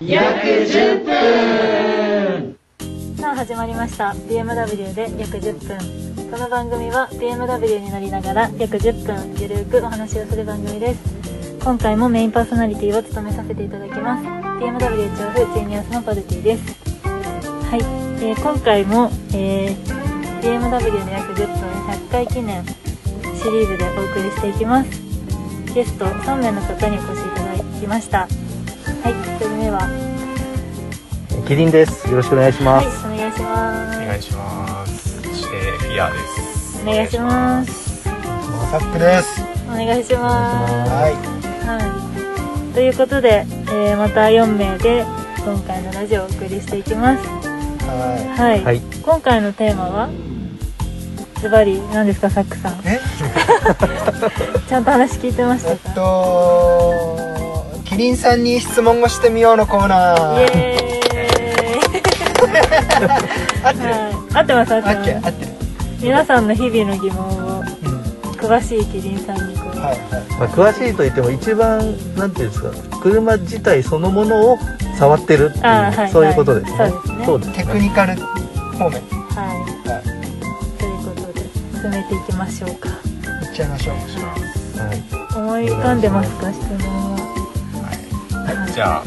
約10分。さあ始まりました。BMW で約10分。この番組は BMW に乗りながら約10分ゆるくお話をする番組です。今回もメインパーソナリティを務めさせていただきます。BMW 調布ジェニアスのパルティです。はい、えー今回も、えー BMW で約10分100回記念シリーズでお送りしていきます。ゲスト3名の方にお越しいただきましたはい1人目は？キリンです。よろしくお願いしはいます。お願いしますお願いします。そしてフィアです。お願いしますマサックです。お願いしますはい。はい、ということで、えーまた4名で今回のラジオをお送りしていきますははい、はい今回のテーマは？ズバリ何ですかサックさんい。え、ちゃんと話聞いてましえたか？っと、キリンさんに質問をしてみようのコーナー。イエーイ 合ってる。はい合ってます合ってあっけ、ます合ってる。皆さんの日々の疑問をうん。詳しいキリンさんにこう、はいはい。まあ、詳しいと言っても一番なんていうんですか、車自体そのものを触ってるっていう、あーはいそういうことですね。はいそうですねそうですテクニカル方面。はいはということで進めていきましょうかい。いっちゃいましょう。はい。思い浮かんでますか質問ははい。じゃあ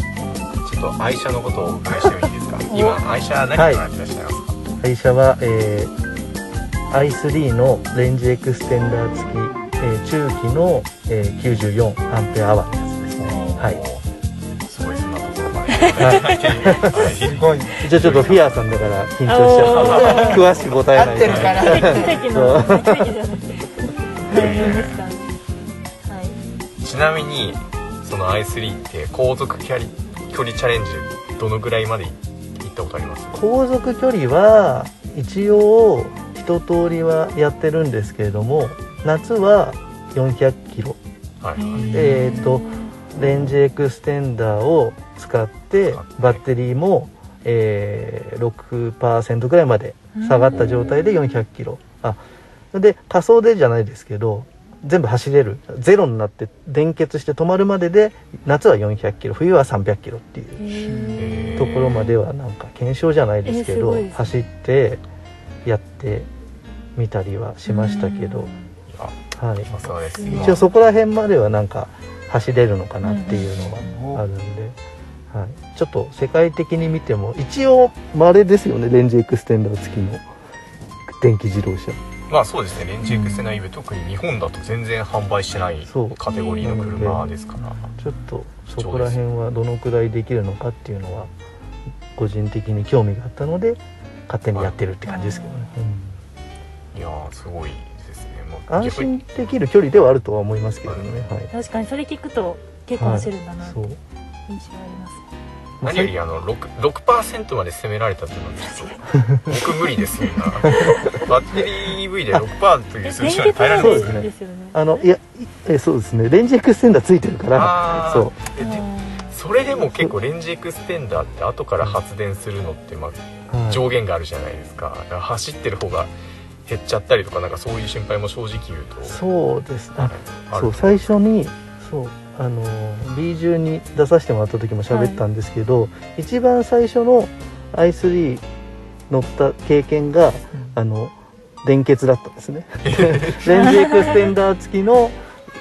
ちょっと愛車のことをお伺いしてもいいですか？今愛車何からやってらっしゃいますか。会社は、えー i3 のレンジエクステンダー付き、えー中期の、えー94アンペアアワーのやつですね。はい。すごいそんなところまで。はいすごい。一応ちょっとフィアーさんだから緊張しちゃって、詳しく答えない合ってるから。ちなみにその i3 って航続距離距離チャレンジどのぐらいまで行ったことあります？航続距離は一応一通りはやってるんですけれども夏は400キロ。はい。えー、とレンジエクステンダーを使ってバッテリーも、えー、6%ぐらいまで下がった状態で400キロ。あで仮想でじゃないですけど全部走れる？ゼロになって電結して止まるまでで夏は400キロ冬は300キロっていうへところまではなんか検証じゃないですけど、えーすね。走ってやってみたりはしましたけど、あ、はい、一応そこら辺まではなんか走れるのかなっていうのはあるんで、はい、ちょっと世界的に見ても一応稀ですよねレンジエクステンダー付きの電気自動車まあそうですね。レンジエクステナイブ特に日本だと全然販売してないそう。カテゴリーの車ですから。ちょっとそこら辺はどのくらいできるのかっていうのは個人的に興味があったので勝手にやってるって感じですけどね、いやーすごいですね。もうん安心できる距離ではあるとは思いますけどね、はい。確かにそれ聞くと結構走るんだなって印象あります何よりあの 6, 6%まで攻められたっていうのはちょっと僕無理ですよな。バッテリー EV で6%という数字まで耐えられない。ですねですよね。あのいやいえそうですね。レンジエクステンダーついてるから。そう。それでも結構レンジエクステンダーって後から発電するのってまあはい。上限があるじゃないですか。だから走ってる方が減っちゃったりとかなんかそういう心配も正直言うと。そうです。あある。そう最初にそうあの B 中に出させてもらった時も喋ったんですけど、一番最初の i3 乗った経験が、あの電欠だったんですね。レンジエクステンダー付きの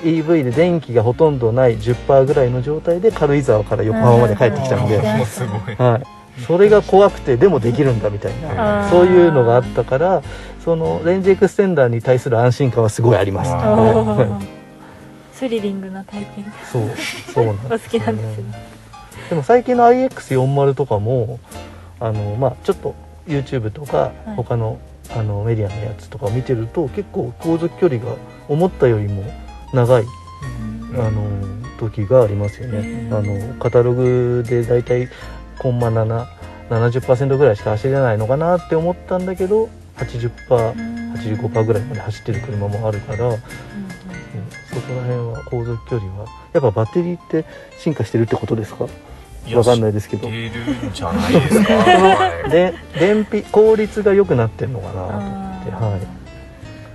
EV で電気がほとんどない10%ぐらいの状態で軽井沢から横浜まで帰ってきたんで、はい、それが怖くてでもできるんだみたいあなーそういうのがあったからそのレンジエクステンダーに対する安心感はすごいあります。スリリングな体験。そうそうなん お好きなんですでも最近の iX40 とかもあのまあちょっと YouTube とかはい。他の,、あのメディアのやつとかを見てると結構航続距離が思ったよりも長いあの時がありますよね。あのカタログでだいたいコンマ7 70%ぐらいしか走れないのかなって思ったんだけど 80%85% ぐらいまで走ってる車もあるから、うんそこら辺は航続距離はやっぱバッテリーって進化してるってことですか？わかんないですけど。知ってるんじゃないですか、は いで燃費効率が良くなってるのかなと思って。はい。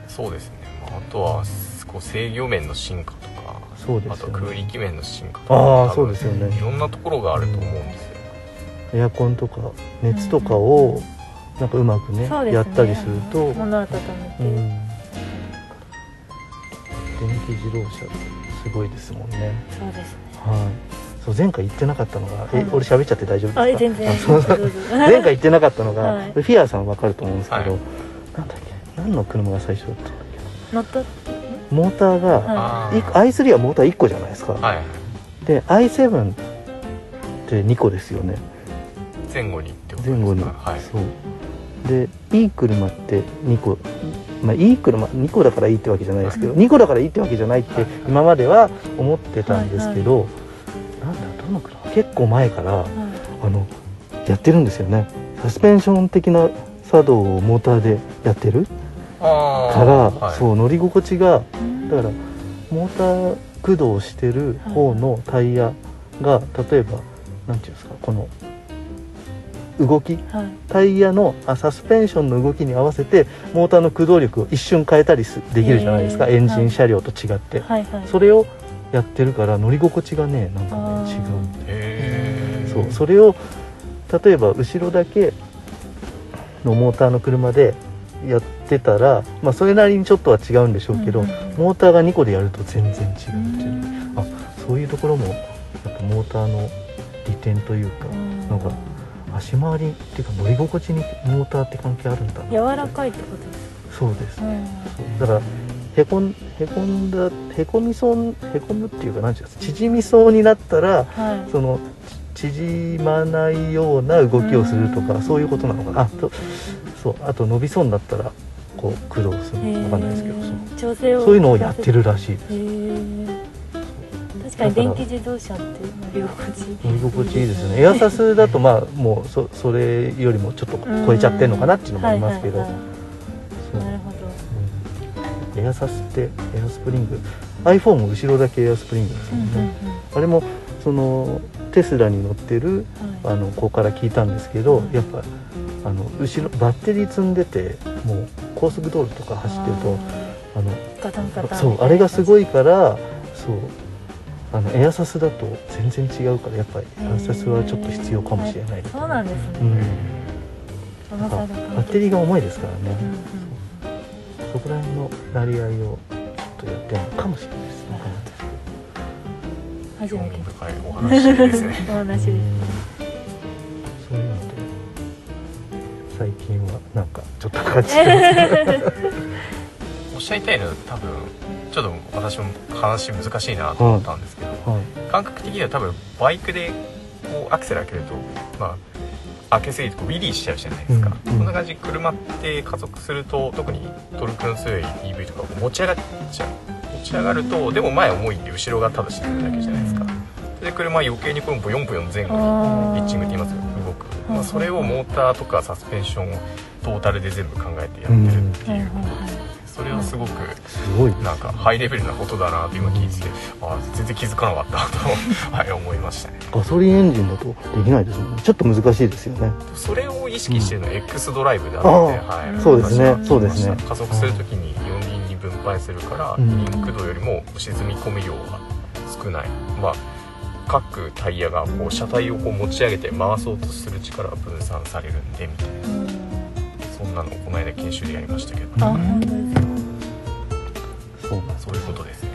そうですね、まあ、あとはこう制御面の進化とかそうですよね。あと空力面の進化とかああそうですよね。いろんなところがあると思うんですよ。エアコンとか熱とかをなんかうまくね,、やったりすると、物を温めて、うん、自動車ってすごいですもんね。そうですね。はい。そう前回言ってなかったのが、えはい俺喋っちゃって大丈夫ですか？前回言ってなかったのが、はい。フィアーさんわかると思うんですけど、はい。なんだっけ？何の車が最初だったんだっ乗った？けモーターが、はい。i3 はモーター1個じゃないですか、はい。で i7 って2個ですよね。前後にってことですか？前後に、はい。そう。でいい車って2個まあいい車2個だからいいってわけじゃないですけど、2個だからいいってわけじゃないって今までは思ってたんですけど、なんだどの車？結構前からあのやってるんですよね。サスペンション的な作動をモーターでやってるから、はい。そう乗り心地がうん。だからモーター駆動してる方のタイヤが例えばなんていうんですかこの動きはい。タイヤのあサスペンションの動きに合わせてモーターの駆動力を一瞬変えたりすできるじゃないですか、エンジン車両と違って、はい。はい。それをやってるから乗り心地がねなんかね違うへえそう。それを例えば後ろだけのモーターの車でやってたら、まあ、それなりにちょっとは違うんでしょうけど、うんうんうん。モーターが2個でやると全然違うっていううん。あそういうところもやっぱモーターの利点というか、うん。なんか足回りっていうか乗り心地にモーターって関係あるんだな柔らかいってことですそうです。か、うん。そうだからへこんへこんだへこみそうへこむっていうか何ていうんですか？縮みそうになったらはい。そのち縮まないような動きをするとかうん。そういうことなのかな？あとそうあと伸びそうになったらこう駆動するへのかわかんないですけどそをそういうのをやってるらしいへー確かに電気自動車って乗り心地乗り心地いいですよねエアサスだとまあもうそそれよりもちょっと超えちゃってるのかなっていうのもありますけど、はいはいはいなるほど。うん。エアサスってエアスプリング。iPhone も後ろだけエアスプリングですうんもんね、うんうん。あれもそのテスラに乗ってるはい。あの子から聞いたんですけど、うんやっぱあの後ろバッテリー積んでてもう高速道路とか走ってるとあのガタンガタン。そうあれがすごいいからそうあのエアサスだと全然違うからやっぱりエアサスはちょっと必要かもしれないそうなんですね、うん。バッテリーが重いですからね、うんうん。そこら辺のなり合いをちょっとやってるのかもしれないですね初めて。興味深いお話ですね。お話です。うんそういうので最近はなんかちょっと感じて おっしゃりたいのは多分ちょっと私も話難しいなと思ったんですけど、はい。感覚的には多分バイクでこうアクセル開けるとまあ開けすぎるとこうウィリーしちゃうじゃないですか、うんうん。こんな感じで車って加速すると特にトルクの強い EV とか持ち上がっちゃう。持ち上がるとでも前重いんで後ろがただ沈むだけじゃないですか。で車は余計にこのブヨンブヨン前後にピッチングって言いますよ動く、まあ、それをモーターとかサスペンショントータルで全部考えてやってるっていう。ことでそれはすごくすごいなんかハイレベルなことだなと今聞いててあ全然気づかなかったと、はい、思いましたね。ガソリンエンジンだとできないですもんね。ちょっと難しいですよね。それを意識してるのは X ドライブであって、ああはい、そうですね。そうですね。加速するときに四輪に分配するからうん。二輪駆動よりも沈み込み量が少ない。まあ各タイヤがこう車体をこう持ち上げて回そうとする力が分散されるんでみたいうん。なそんなのをこの間研修でやりましたけど、あ本当ですかそうそういうことですね。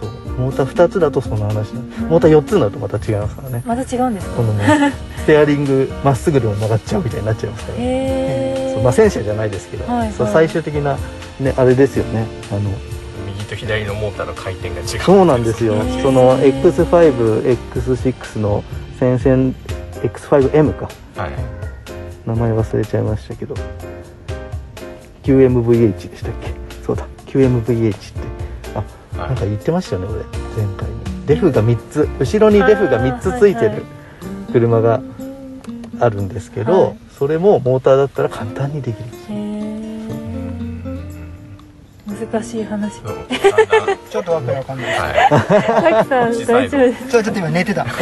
そう。モーター2つだとその話なモーター4つになるとまた違いますからね。また違うんですか？このね ステアリングまっすぐでも曲がっちゃうみたいになっちゃいますから、へえそうまあ戦車じゃないですけど、はいはい。最終的なねあれですよね。あの右と左のモーターの回転が違う。そうなんですよ。その X5X6 の先々 X5M か。はい。名前忘れちゃいましたけど。QMVH でしたっけ？そうだ QMVH って。あはい。なんか言ってましたよね俺前回に。デフが3つ。後ろにデフが3つついてる車があるんですけど、はい。それもモーターだったら簡単にできる。難しい話。ちょっとわけわかんない。はい。さきさん大丈夫ですちょちょっと今寝てた。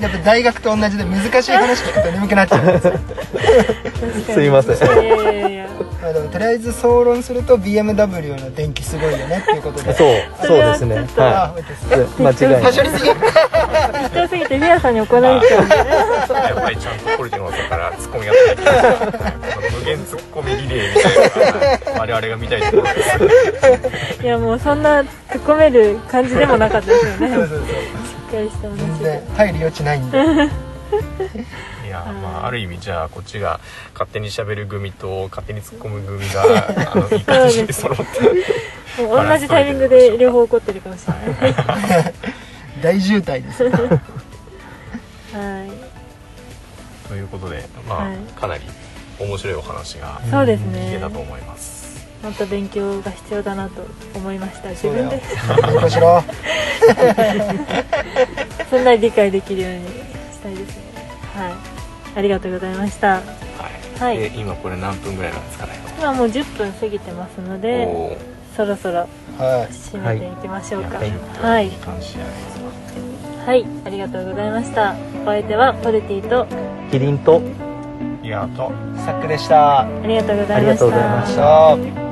やっぱ大学と同じで難しい話聞くと眠くなっちゃうんです いません。いやいやいやまあでもとりあえず総論すると BMW の電気すごいよねっていうことで。そうそうですね。はい間違いない。適当すぎてフェアさんに怒られちゃうんでやっぱりちゃんとポリティの方からツッコミが無限ツッコミリレーみたいな我々が見たいところです。いやもうそんな突っ込める感じでもなかったですよね。そうそうそう。しっかりした。全話で然入る余地ないんで いやまあある意味じゃあこっちが勝手に喋る組と勝手に突っ込む組が あのいい感じに揃って同じタイミングで両方起こってるかもしれない。大渋滞です はい。ということでまあ、はい。かなり面白いお話がそうです聞けねたと思います、もっと勉強が必要だなと思いました。自分で。そんなに理解できるようにしたいですね。はいありがとうございました。はい。はい。で今これ何分ぐらいなんですかね。今もう10分過ぎてますのでそろそろは締めていきましょうか。はい。はい。ありがとうございました。お相手はポルティとキリンといやあと。いサックでした。ありがとうございましありがとうございまた